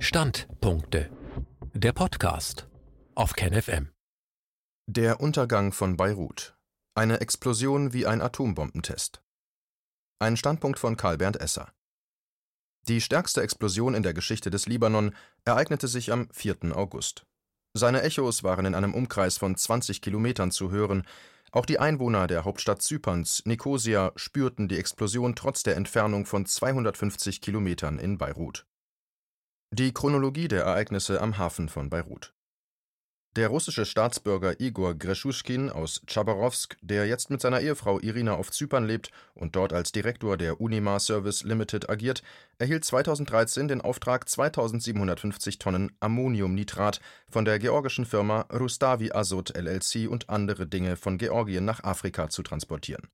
Standpunkte. Der Podcast auf KenFM. Der Untergang von Beirut. Eine Explosion wie ein Atombombentest. Ein Standpunkt von Karl Bernd Esser. Die stärkste Explosion in der Geschichte des Libanon ereignete sich am 4. August. Seine Echos waren in einem Umkreis von 20 Kilometern zu hören. Auch die Einwohner der Hauptstadt Zyperns, Nikosia, spürten die Explosion trotz der Entfernung von 250 Kilometern in Beirut. Die Chronologie der Ereignisse am Hafen von Beirut. Der russische Staatsbürger Igor Greschuschkin aus Chabarowsk, der jetzt mit seiner Ehefrau Irina auf Zypern lebt und dort als Direktor der Unimar Service Limited agiert, erhielt 2013 den Auftrag, 2750 Tonnen Ammoniumnitrat von der georgischen Firma Rustavi Azot LLC und andere Dinge von Georgien nach Afrika zu transportieren.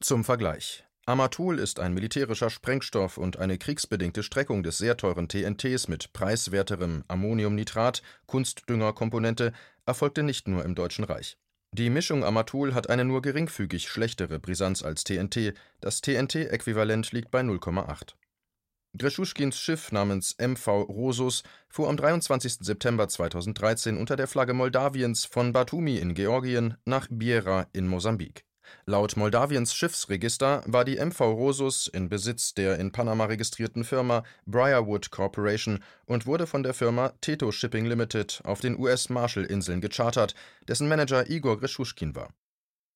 Zum Vergleich Amatol ist ein militärischer Sprengstoff und eine kriegsbedingte Streckung des sehr teuren TNTs mit preiswerterem Ammoniumnitrat, Kunstdüngerkomponente, erfolgte nicht nur im Deutschen Reich. Die Mischung Amatol hat eine nur geringfügig schlechtere Brisanz als TNT, das TNT-Äquivalent liegt bei 0,8. Greschuschkins Schiff namens MV Rosus fuhr am 23. September 2013 unter der Flagge Moldawiens von Batumi in Georgien nach Biera in Mosambik. Laut Moldawiens Schiffsregister war die MV Rosus in Besitz der in Panama registrierten Firma Briarwood Corporation und wurde von der Firma Teto Shipping Limited auf den US-Marshall-Inseln gechartert, dessen Manager Igor Greschuschkin war.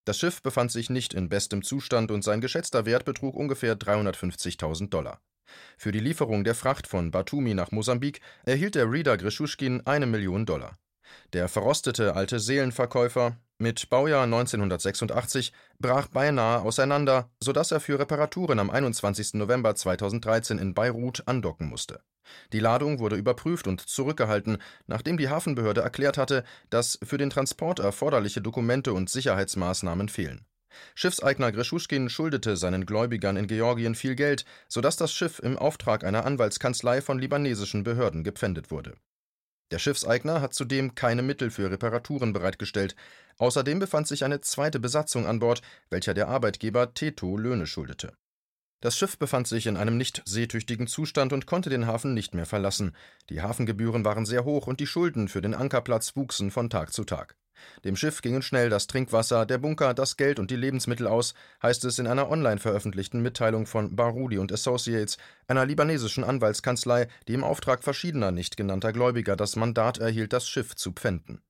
Das Schiff befand sich nicht in bestem Zustand und sein geschätzter Wert betrug ungefähr 350.000 Dollar. Für die Lieferung der Fracht von Batumi nach Mosambik erhielt der Reader Greschuschkin eine Million Dollar. Der verrostete alte Seelenverkäufer, mit Baujahr 1986 brach beinahe auseinander, sodass er für Reparaturen am 21. November 2013 in Beirut andocken musste. Die Ladung wurde überprüft und zurückgehalten, nachdem die Hafenbehörde erklärt hatte, dass für den Transport erforderliche Dokumente und Sicherheitsmaßnahmen fehlen. Schiffseigner Greschuschkin schuldete seinen Gläubigern in Georgien viel Geld, sodass das Schiff im Auftrag einer Anwaltskanzlei von libanesischen Behörden gepfändet wurde. Der Schiffseigner hat zudem keine Mittel für Reparaturen bereitgestellt. Außerdem befand sich eine zweite Besatzung an Bord, welcher der Arbeitgeber Teto Löhne schuldete. Das Schiff befand sich in einem nicht seetüchtigen Zustand und konnte den Hafen nicht mehr verlassen. Die Hafengebühren waren sehr hoch und die Schulden für den Ankerplatz wuchsen von Tag zu Tag. Dem Schiff gingen schnell das Trinkwasser, der Bunker, das Geld und die Lebensmittel aus, heißt es in einer online veröffentlichten Mitteilung von Barudi und Associates, einer libanesischen Anwaltskanzlei, die im Auftrag verschiedener nicht genannter Gläubiger das Mandat erhielt, das Schiff zu pfänden.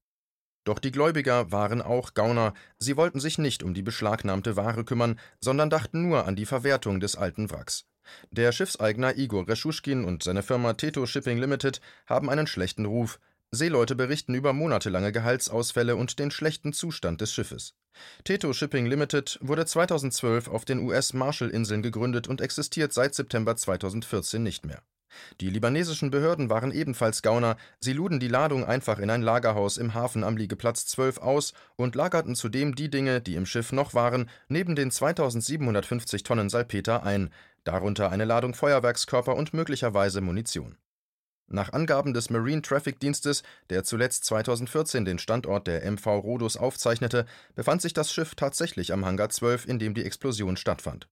Doch die Gläubiger waren auch Gauner, sie wollten sich nicht um die beschlagnahmte Ware kümmern, sondern dachten nur an die Verwertung des alten Wracks. Der Schiffseigner Igor Reschuschkin und seine Firma Teto Shipping Limited haben einen schlechten Ruf, Seeleute berichten über monatelange Gehaltsausfälle und den schlechten Zustand des Schiffes. Teto Shipping Limited wurde 2012 auf den US-Marshall-Inseln gegründet und existiert seit September 2014 nicht mehr. Die libanesischen Behörden waren ebenfalls Gauner, sie luden die Ladung einfach in ein Lagerhaus im Hafen am Liegeplatz 12 aus und lagerten zudem die Dinge, die im Schiff noch waren, neben den 2750 Tonnen Salpeter ein, darunter eine Ladung Feuerwerkskörper und möglicherweise Munition. Nach Angaben des Marine Traffic Dienstes, der zuletzt 2014 den Standort der MV Rhodus aufzeichnete, befand sich das Schiff tatsächlich am Hangar 12, in dem die Explosion stattfand.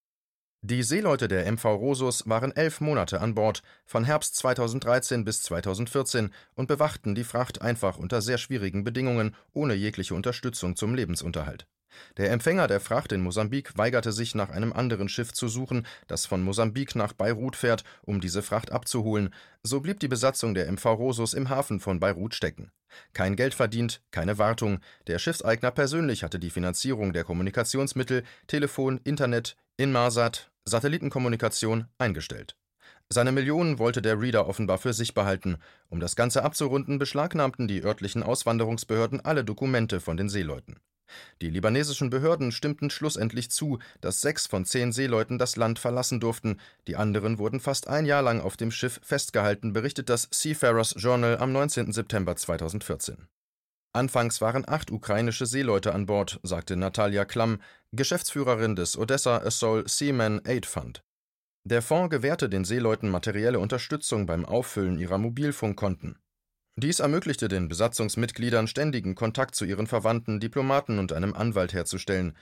Die Seeleute der MV Rosus waren elf Monate an Bord, von Herbst 2013 bis 2014, und bewachten die Fracht einfach unter sehr schwierigen Bedingungen, ohne jegliche Unterstützung zum Lebensunterhalt. Der Empfänger der Fracht in Mosambik weigerte sich, nach einem anderen Schiff zu suchen, das von Mosambik nach Beirut fährt, um diese Fracht abzuholen. So blieb die Besatzung der MV Rosus im Hafen von Beirut stecken. Kein Geld verdient, keine Wartung. Der Schiffseigner persönlich hatte die Finanzierung der Kommunikationsmittel, Telefon, Internet, Inmarsat, Satellitenkommunikation eingestellt. Seine Millionen wollte der Reader offenbar für sich behalten. Um das Ganze abzurunden, beschlagnahmten die örtlichen Auswanderungsbehörden alle Dokumente von den Seeleuten. Die libanesischen Behörden stimmten schlussendlich zu, dass sechs von zehn Seeleuten das Land verlassen durften, die anderen wurden fast ein Jahr lang auf dem Schiff festgehalten, berichtet das Seafarers Journal am 19. September 2014. Anfangs waren acht ukrainische Seeleute an Bord, sagte Natalia Klamm, Geschäftsführerin des Odessa Assault Seaman Aid Fund. Der Fonds gewährte den Seeleuten materielle Unterstützung beim Auffüllen ihrer Mobilfunkkonten. Dies ermöglichte den Besatzungsmitgliedern ständigen Kontakt zu ihren Verwandten, Diplomaten und einem Anwalt herzustellen.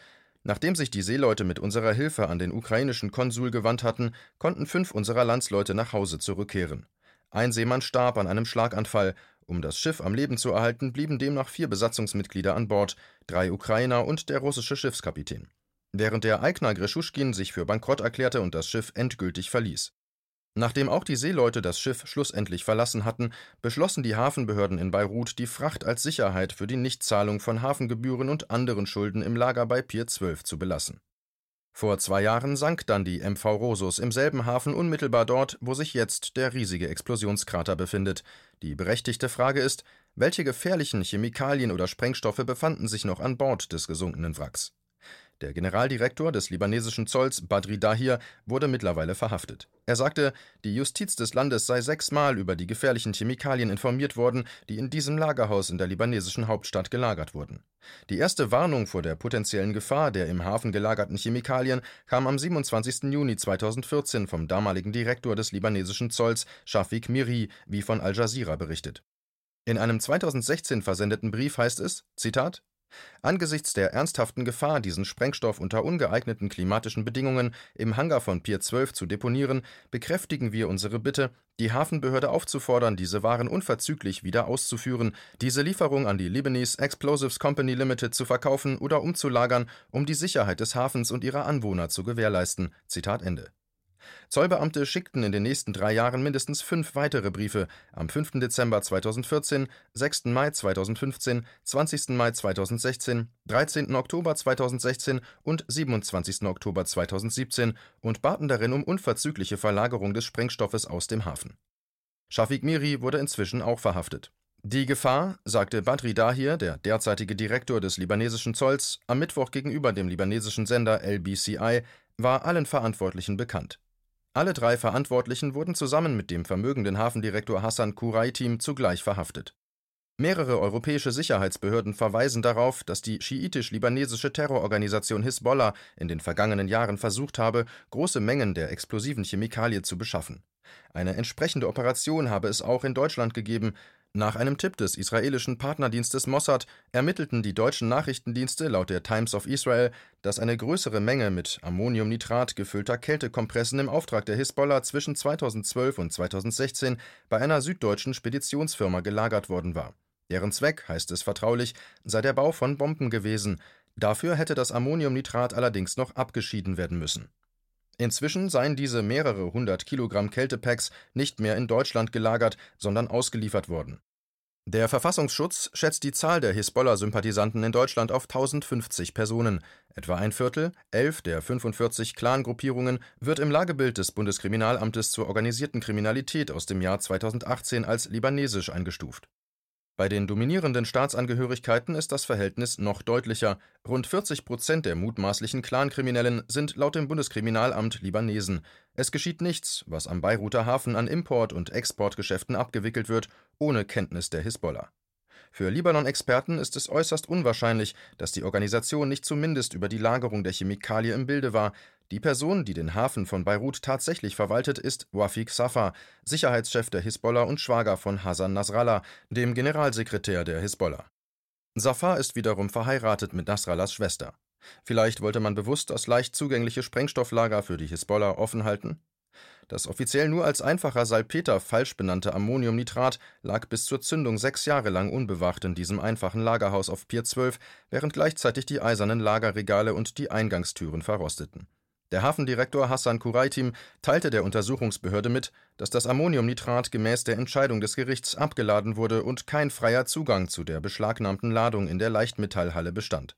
Nachdem sich die Seeleute mit unserer Hilfe an den ukrainischen Konsul gewandt hatten, konnten fünf unserer Landsleute nach Hause zurückkehren. Ein Seemann starb an einem Schlaganfall. Um das Schiff am Leben zu erhalten, blieben demnach vier Besatzungsmitglieder an Bord, drei Ukrainer und der russische Schiffskapitän. Während der Eigner Greschuschkin sich für bankrott erklärte und das Schiff endgültig verließ. Nachdem auch die Seeleute das Schiff schlussendlich verlassen hatten, beschlossen die Hafenbehörden in Beirut, die Fracht als Sicherheit für die Nichtzahlung von Hafengebühren und anderen Schulden im Lager bei Pier 12 zu belassen. Vor zwei Jahren sank dann die MV Rosus im selben Hafen unmittelbar dort, wo sich jetzt der riesige Explosionskrater befindet. Die berechtigte Frage ist, welche gefährlichen Chemikalien oder Sprengstoffe befanden sich noch an Bord des gesunkenen Wracks? Der Generaldirektor des libanesischen Zolls, Badri Dahir, wurde mittlerweile verhaftet. Er sagte, die Justiz des Landes sei sechsmal über die gefährlichen Chemikalien informiert worden, die in diesem Lagerhaus in der libanesischen Hauptstadt gelagert wurden. Die erste Warnung vor der potenziellen Gefahr der im Hafen gelagerten Chemikalien kam am 27. Juni 2014 vom damaligen Direktor des libanesischen Zolls, Shafiq Miri, wie von Al Jazeera berichtet. In einem 2016 versendeten Brief heißt es: Zitat Angesichts der ernsthaften Gefahr, diesen Sprengstoff unter ungeeigneten klimatischen Bedingungen im Hangar von Pier 12 zu deponieren, bekräftigen wir unsere Bitte, die Hafenbehörde aufzufordern, diese Waren unverzüglich wieder auszuführen, diese Lieferung an die Lebanese Explosives Company Limited zu verkaufen oder umzulagern, um die Sicherheit des Hafens und ihrer Anwohner zu gewährleisten. Zitat Ende Zollbeamte schickten in den nächsten drei Jahren mindestens fünf weitere Briefe am 5. Dezember 2014, 6. Mai 2015, 20. Mai 2016, 13. Oktober 2016 und 27. Oktober 2017 und baten darin um unverzügliche Verlagerung des Sprengstoffes aus dem Hafen. Shafiq Miri wurde inzwischen auch verhaftet. Die Gefahr, sagte Badri Dahir, der derzeitige Direktor des libanesischen Zolls, am Mittwoch gegenüber dem libanesischen Sender LBCI, war allen Verantwortlichen bekannt. Alle drei Verantwortlichen wurden zusammen mit dem vermögenden Hafendirektor Hassan Kuraitim zugleich verhaftet. Mehrere europäische Sicherheitsbehörden verweisen darauf, dass die schiitisch-libanesische Terrororganisation Hisbollah in den vergangenen Jahren versucht habe, große Mengen der explosiven Chemikalie zu beschaffen. Eine entsprechende Operation habe es auch in Deutschland gegeben, nach einem Tipp des israelischen Partnerdienstes Mossad ermittelten die deutschen Nachrichtendienste laut der Times of Israel, dass eine größere Menge mit Ammoniumnitrat gefüllter Kältekompressen im Auftrag der Hisbollah zwischen 2012 und 2016 bei einer süddeutschen Speditionsfirma gelagert worden war. Deren Zweck, heißt es vertraulich, sei der Bau von Bomben gewesen. Dafür hätte das Ammoniumnitrat allerdings noch abgeschieden werden müssen. Inzwischen seien diese mehrere hundert Kilogramm Kältepacks nicht mehr in Deutschland gelagert, sondern ausgeliefert worden. Der Verfassungsschutz schätzt die Zahl der Hisbollah-Sympathisanten in Deutschland auf 1050 Personen. Etwa ein Viertel, elf der 45 Clan-Gruppierungen, wird im Lagebild des Bundeskriminalamtes zur organisierten Kriminalität aus dem Jahr 2018 als libanesisch eingestuft. Bei den dominierenden Staatsangehörigkeiten ist das Verhältnis noch deutlicher. Rund 40 Prozent der mutmaßlichen Clankriminellen sind laut dem Bundeskriminalamt Libanesen. Es geschieht nichts, was am Beiruter Hafen an Import- und Exportgeschäften abgewickelt wird, ohne Kenntnis der Hisbollah. Für Libanon-Experten ist es äußerst unwahrscheinlich, dass die Organisation nicht zumindest über die Lagerung der Chemikalie im Bilde war, die Person, die den Hafen von Beirut tatsächlich verwaltet, ist Wafik Safa, Sicherheitschef der Hisbollah und Schwager von Hassan Nasrallah, dem Generalsekretär der Hisbollah. Safa ist wiederum verheiratet mit Nasrallahs Schwester. Vielleicht wollte man bewusst das leicht zugängliche Sprengstofflager für die Hisbollah offen halten? Das offiziell nur als einfacher Salpeter falsch benannte Ammoniumnitrat lag bis zur Zündung sechs Jahre lang unbewacht in diesem einfachen Lagerhaus auf Pier 12, während gleichzeitig die eisernen Lagerregale und die Eingangstüren verrosteten. Der Hafendirektor Hassan Kuraitim teilte der Untersuchungsbehörde mit, dass das Ammoniumnitrat gemäß der Entscheidung des Gerichts abgeladen wurde und kein freier Zugang zu der beschlagnahmten Ladung in der Leichtmetallhalle bestand.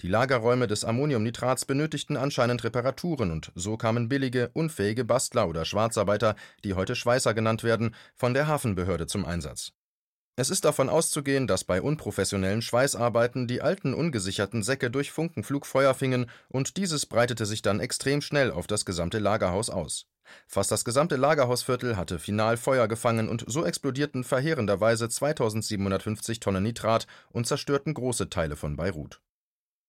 Die Lagerräume des Ammoniumnitrats benötigten anscheinend Reparaturen und so kamen billige, unfähige Bastler oder Schwarzarbeiter, die heute Schweißer genannt werden, von der Hafenbehörde zum Einsatz. Es ist davon auszugehen, dass bei unprofessionellen Schweißarbeiten die alten ungesicherten Säcke durch Funkenflug Feuer fingen und dieses breitete sich dann extrem schnell auf das gesamte Lagerhaus aus. Fast das gesamte Lagerhausviertel hatte final Feuer gefangen und so explodierten verheerenderweise 2750 Tonnen Nitrat und zerstörten große Teile von Beirut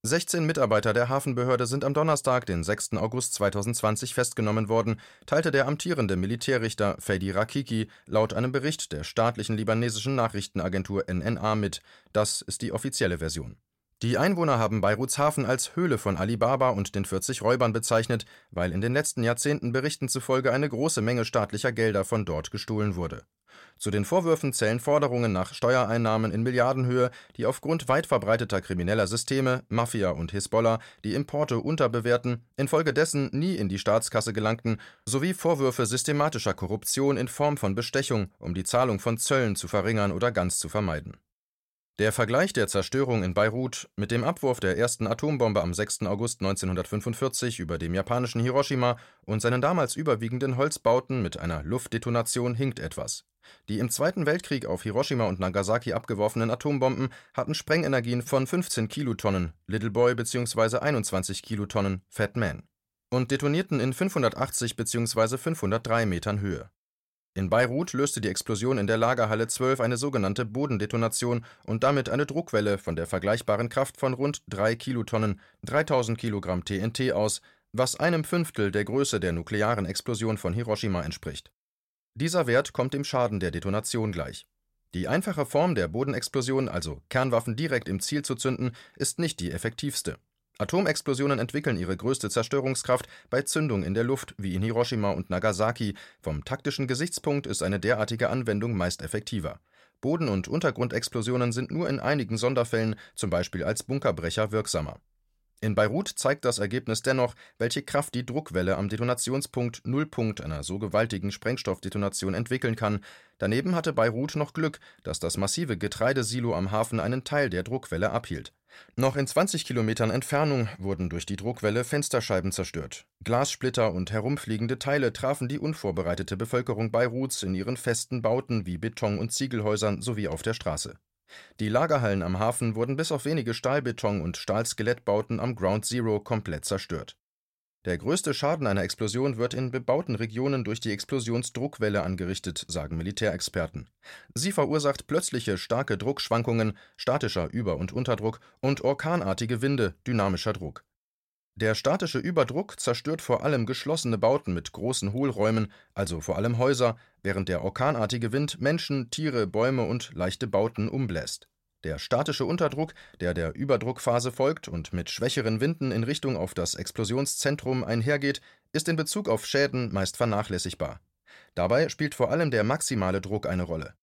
16 Mitarbeiter der Hafenbehörde sind am Donnerstag, den 6. August 2020 festgenommen worden, teilte der amtierende Militärrichter Fedi Rakiki laut einem Bericht der staatlichen libanesischen Nachrichtenagentur NNA mit. Das ist die offizielle Version. Die Einwohner haben Beiruts Hafen als Höhle von Alibaba und den 40 Räubern bezeichnet, weil in den letzten Jahrzehnten Berichten zufolge eine große Menge staatlicher Gelder von dort gestohlen wurde. Zu den Vorwürfen zählen Forderungen nach Steuereinnahmen in Milliardenhöhe, die aufgrund weit verbreiteter krimineller Systeme, Mafia und Hisbollah, die Importe unterbewerten, infolgedessen nie in die Staatskasse gelangten, sowie Vorwürfe systematischer Korruption in Form von Bestechung, um die Zahlung von Zöllen zu verringern oder ganz zu vermeiden. Der Vergleich der Zerstörung in Beirut mit dem Abwurf der ersten Atombombe am 6. August 1945 über dem japanischen Hiroshima und seinen damals überwiegenden Holzbauten mit einer Luftdetonation hinkt etwas. Die im Zweiten Weltkrieg auf Hiroshima und Nagasaki abgeworfenen Atombomben hatten Sprengenergien von 15 Kilotonnen (Little Boy) bzw. 21 Kilotonnen (Fat Man) und detonierten in 580 bzw. 503 Metern Höhe. In Beirut löste die Explosion in der Lagerhalle 12 eine sogenannte Bodendetonation und damit eine Druckwelle von der vergleichbaren Kraft von rund 3 Kilotonnen (3000 Kilogramm TNT) aus, was einem Fünftel der Größe der nuklearen Explosion von Hiroshima entspricht dieser Wert kommt dem Schaden der Detonation gleich. Die einfache Form der Bodenexplosion, also Kernwaffen direkt im Ziel zu zünden, ist nicht die effektivste. Atomexplosionen entwickeln ihre größte Zerstörungskraft bei Zündung in der Luft, wie in Hiroshima und Nagasaki. Vom taktischen Gesichtspunkt ist eine derartige Anwendung meist effektiver. Boden- und Untergrundexplosionen sind nur in einigen Sonderfällen, zum Beispiel als Bunkerbrecher, wirksamer in Beirut zeigt das Ergebnis dennoch, welche Kraft die Druckwelle am Detonationspunkt Nullpunkt einer so gewaltigen Sprengstoffdetonation entwickeln kann. Daneben hatte Beirut noch Glück, dass das massive Getreidesilo am Hafen einen Teil der Druckwelle abhielt. Noch in 20 Kilometern Entfernung wurden durch die Druckwelle Fensterscheiben zerstört. Glassplitter und herumfliegende Teile trafen die unvorbereitete Bevölkerung Beiruts in ihren festen Bauten wie Beton- und Ziegelhäusern sowie auf der Straße die Lagerhallen am Hafen wurden bis auf wenige Stahlbeton und Stahlskelettbauten am Ground Zero komplett zerstört. Der größte Schaden einer Explosion wird in bebauten Regionen durch die Explosionsdruckwelle angerichtet, sagen Militärexperten. Sie verursacht plötzliche starke Druckschwankungen, statischer Über- und Unterdruck und orkanartige Winde, dynamischer Druck der statische Überdruck zerstört vor allem geschlossene Bauten mit großen Hohlräumen, also vor allem Häuser, während der orkanartige Wind Menschen, Tiere, Bäume und leichte Bauten umbläst. Der statische Unterdruck, der der Überdruckphase folgt und mit schwächeren Winden in Richtung auf das Explosionszentrum einhergeht, ist in Bezug auf Schäden meist vernachlässigbar. Dabei spielt vor allem der maximale Druck eine Rolle.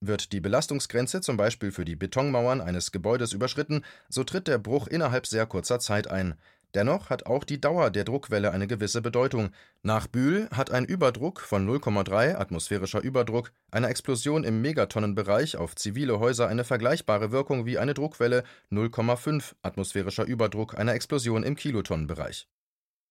Wird die Belastungsgrenze zum Beispiel für die Betonmauern eines Gebäudes überschritten, so tritt der Bruch innerhalb sehr kurzer Zeit ein, Dennoch hat auch die Dauer der Druckwelle eine gewisse Bedeutung. Nach Bühl hat ein Überdruck von 0,3 atmosphärischer Überdruck einer Explosion im Megatonnenbereich auf zivile Häuser eine vergleichbare Wirkung wie eine Druckwelle 0,5 atmosphärischer Überdruck einer Explosion im Kilotonnenbereich.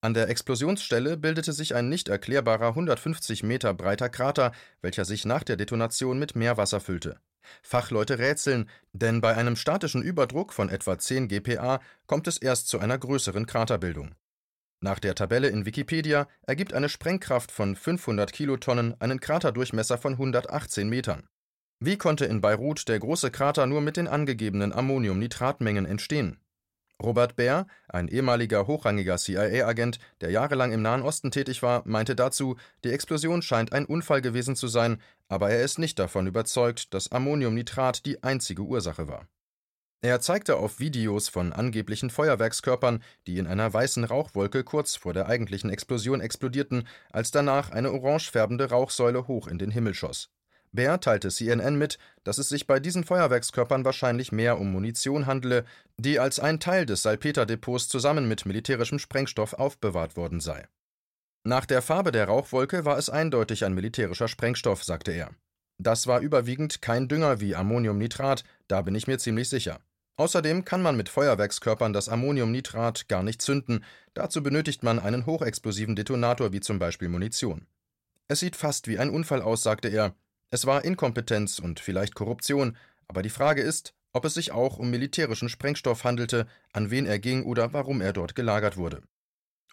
An der Explosionsstelle bildete sich ein nicht erklärbarer 150 Meter breiter Krater, welcher sich nach der Detonation mit Meerwasser füllte Fachleute rätseln, denn bei einem statischen Überdruck von etwa 10 GPa kommt es erst zu einer größeren Kraterbildung. Nach der Tabelle in Wikipedia ergibt eine Sprengkraft von 500 Kilotonnen einen Kraterdurchmesser von 118 Metern. Wie konnte in Beirut der große Krater nur mit den angegebenen Ammoniumnitratmengen entstehen Robert Baer, ein ehemaliger hochrangiger CIA-Agent, der jahrelang im Nahen Osten tätig war, meinte dazu, die Explosion scheint ein Unfall gewesen zu sein, aber er ist nicht davon überzeugt, dass Ammoniumnitrat die einzige Ursache war. Er zeigte auf Videos von angeblichen Feuerwerkskörpern, die in einer weißen Rauchwolke kurz vor der eigentlichen Explosion explodierten, als danach eine orangefärbende Rauchsäule hoch in den Himmel schoss Baer teilte CNN mit, dass es sich bei diesen Feuerwerkskörpern wahrscheinlich mehr um Munition handele, die als ein Teil des Salpeterdepots zusammen mit militärischem Sprengstoff aufbewahrt worden sei. Nach der Farbe der Rauchwolke war es eindeutig ein militärischer Sprengstoff, sagte er. Das war überwiegend kein Dünger wie Ammoniumnitrat, da bin ich mir ziemlich sicher. Außerdem kann man mit Feuerwerkskörpern das Ammoniumnitrat gar nicht zünden, dazu benötigt man einen hochexplosiven Detonator wie zum Beispiel Munition. Es sieht fast wie ein Unfall aus, sagte er, es war Inkompetenz und vielleicht Korruption, aber die Frage ist, ob es sich auch um militärischen Sprengstoff handelte, an wen er ging oder warum er dort gelagert wurde.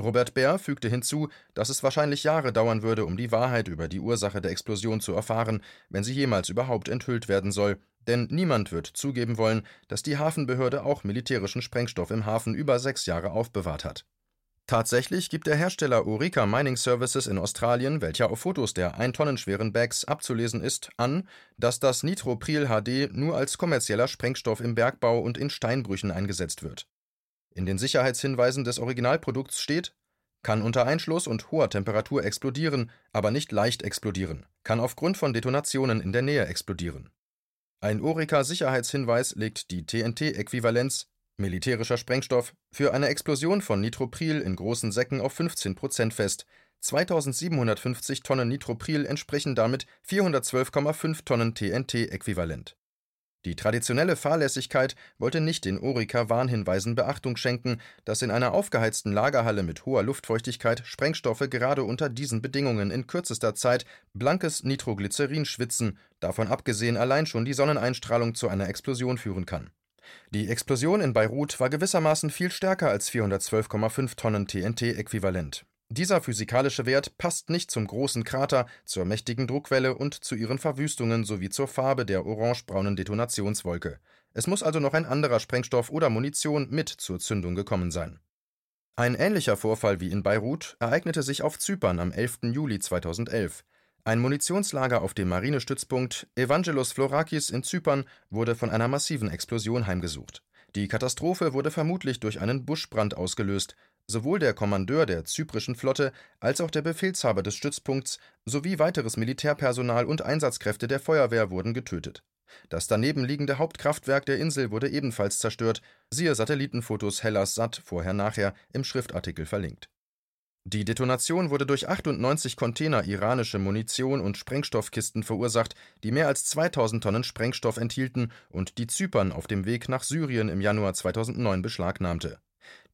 Robert Baer fügte hinzu, dass es wahrscheinlich Jahre dauern würde, um die Wahrheit über die Ursache der Explosion zu erfahren, wenn sie jemals überhaupt enthüllt werden soll, denn niemand wird zugeben wollen, dass die Hafenbehörde auch militärischen Sprengstoff im Hafen über sechs Jahre aufbewahrt hat. Tatsächlich gibt der Hersteller Orica Mining Services in Australien, welcher auf Fotos der ein Tonnen schweren Bags abzulesen ist, an, dass das Nitropril HD nur als kommerzieller Sprengstoff im Bergbau und in Steinbrüchen eingesetzt wird. In den Sicherheitshinweisen des Originalprodukts steht kann unter Einschluss und hoher Temperatur explodieren, aber nicht leicht explodieren, kann aufgrund von Detonationen in der Nähe explodieren. Ein Orica-Sicherheitshinweis legt die TNT-Äquivalenz militärischer Sprengstoff für eine Explosion von Nitropril in großen Säcken auf 15 Prozent fest. 2750 Tonnen Nitropril entsprechen damit 412,5 Tonnen TNT-Äquivalent. Die traditionelle Fahrlässigkeit wollte nicht den Orica-Warnhinweisen Beachtung schenken, dass in einer aufgeheizten Lagerhalle mit hoher Luftfeuchtigkeit Sprengstoffe gerade unter diesen Bedingungen in kürzester Zeit blankes Nitroglycerin schwitzen, davon abgesehen allein schon die Sonneneinstrahlung zu einer Explosion führen kann. Die Explosion in Beirut war gewissermaßen viel stärker als 412,5 Tonnen TNT-Äquivalent. Dieser physikalische Wert passt nicht zum großen Krater, zur mächtigen Druckwelle und zu ihren Verwüstungen sowie zur Farbe der orangebraunen Detonationswolke. Es muss also noch ein anderer Sprengstoff oder Munition mit zur Zündung gekommen sein. Ein ähnlicher Vorfall wie in Beirut ereignete sich auf Zypern am 11. Juli 2011. Ein Munitionslager auf dem Marinestützpunkt Evangelos Florakis in Zypern wurde von einer massiven Explosion heimgesucht. Die Katastrophe wurde vermutlich durch einen Buschbrand ausgelöst, Sowohl der Kommandeur der zyprischen Flotte als auch der Befehlshaber des Stützpunkts sowie weiteres Militärpersonal und Einsatzkräfte der Feuerwehr wurden getötet. Das daneben liegende Hauptkraftwerk der Insel wurde ebenfalls zerstört, siehe Satellitenfotos Hellas Sat vorher-nachher im Schriftartikel verlinkt. Die Detonation wurde durch 98 Container iranische Munition und Sprengstoffkisten verursacht, die mehr als 2000 Tonnen Sprengstoff enthielten und die Zypern auf dem Weg nach Syrien im Januar 2009 beschlagnahmte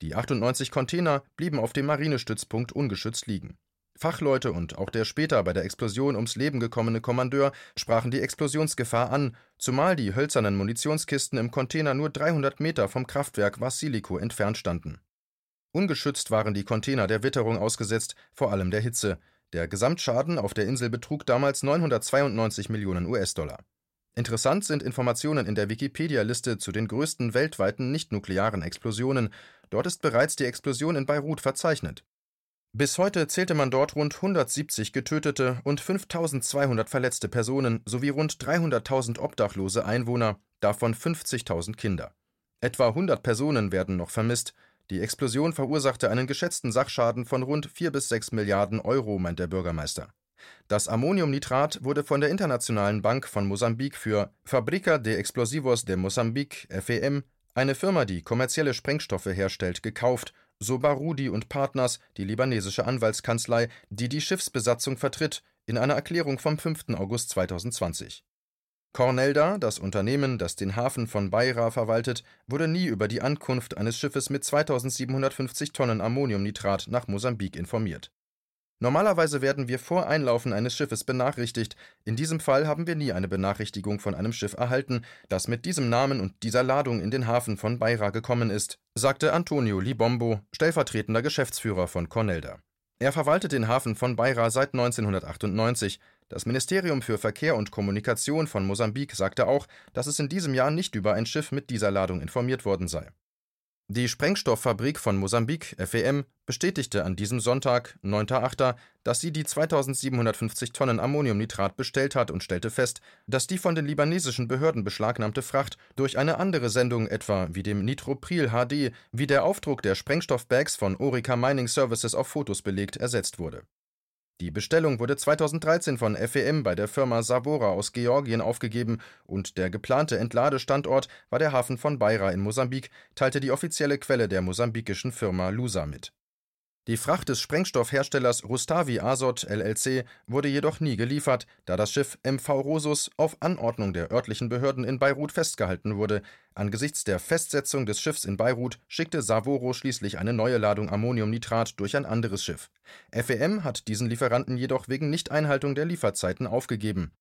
die 98 Container blieben auf dem Marinestützpunkt ungeschützt liegen. Fachleute und auch der später bei der Explosion ums Leben gekommene Kommandeur sprachen die Explosionsgefahr an, zumal die hölzernen Munitionskisten im Container nur 300 Meter vom Kraftwerk Vassilico entfernt standen. Ungeschützt waren die Container der Witterung ausgesetzt, vor allem der Hitze. Der Gesamtschaden auf der Insel betrug damals 992 Millionen US-Dollar. Interessant sind Informationen in der Wikipedia-Liste zu den größten weltweiten nichtnuklearen Explosionen. Dort ist bereits die Explosion in Beirut verzeichnet. Bis heute zählte man dort rund 170 getötete und 5200 verletzte Personen sowie rund 300.000 obdachlose Einwohner, davon 50.000 Kinder. Etwa 100 Personen werden noch vermisst. Die Explosion verursachte einen geschätzten Sachschaden von rund 4 bis 6 Milliarden Euro, meint der Bürgermeister. Das Ammoniumnitrat wurde von der Internationalen Bank von Mosambik für Fabrica de Explosivos de Mosambik (FEM), eine Firma, die kommerzielle Sprengstoffe herstellt, gekauft, so Barudi und Partners, die libanesische Anwaltskanzlei, die die Schiffsbesatzung vertritt, in einer Erklärung vom 5. August 2020. Cornelda, das Unternehmen, das den Hafen von Beira verwaltet, wurde nie über die Ankunft eines Schiffes mit 2750 Tonnen Ammoniumnitrat nach Mosambik informiert Normalerweise werden wir vor Einlaufen eines Schiffes benachrichtigt, in diesem Fall haben wir nie eine Benachrichtigung von einem Schiff erhalten, das mit diesem Namen und dieser Ladung in den Hafen von Beira gekommen ist, sagte Antonio Libombo, stellvertretender Geschäftsführer von Cornelda. Er verwaltet den Hafen von Beira seit 1998. Das Ministerium für Verkehr und Kommunikation von Mosambik sagte auch, dass es in diesem Jahr nicht über ein Schiff mit dieser Ladung informiert worden sei die Sprengstofffabrik von Mosambik (FEM) bestätigte an diesem Sonntag (9.8.), dass sie die 2.750 Tonnen Ammoniumnitrat bestellt hat und stellte fest, dass die von den libanesischen Behörden beschlagnahmte Fracht durch eine andere Sendung etwa wie dem Nitropril HD, wie der Aufdruck der Sprengstoffbags von Orica Mining Services auf Fotos belegt, ersetzt wurde die Bestellung wurde 2013 von FEM bei der Firma Savora aus Georgien aufgegeben und der geplante Entladestandort war der Hafen von Beira in Mosambik, teilte die offizielle Quelle der mosambikischen Firma Lusa mit die Fracht des Sprengstoffherstellers Rustavi Azot LLC wurde jedoch nie geliefert, da das Schiff MV Rosus auf Anordnung der örtlichen Behörden in Beirut festgehalten wurde. Angesichts der Festsetzung des Schiffs in Beirut schickte Savoro schließlich eine neue Ladung Ammoniumnitrat durch ein anderes Schiff. FEM hat diesen Lieferanten jedoch wegen Nichteinhaltung der Lieferzeiten aufgegeben.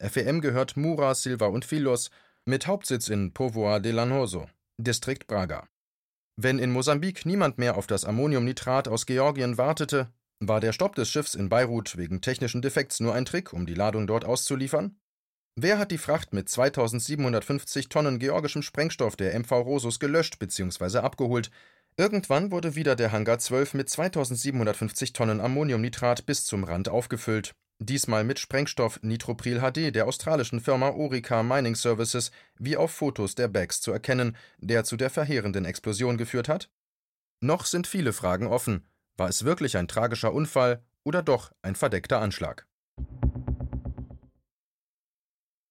FEM gehört Mura, Silva und Filos mit Hauptsitz in Povoa de Lanoso, Distrikt Braga. Wenn in Mosambik niemand mehr auf das Ammoniumnitrat aus Georgien wartete, war der Stopp des Schiffs in Beirut wegen technischen Defekts nur ein Trick, um die Ladung dort auszuliefern? Wer hat die Fracht mit 2750 Tonnen georgischem Sprengstoff der MV Rosus gelöscht bzw. abgeholt? Irgendwann wurde wieder der Hangar 12 mit 2750 Tonnen Ammoniumnitrat bis zum Rand aufgefüllt. Diesmal mit Sprengstoff Nitropril HD der australischen Firma Orica Mining Services, wie auf Fotos der Bags zu erkennen, der zu der verheerenden Explosion geführt hat? Noch sind viele Fragen offen. War es wirklich ein tragischer Unfall oder doch ein verdeckter Anschlag?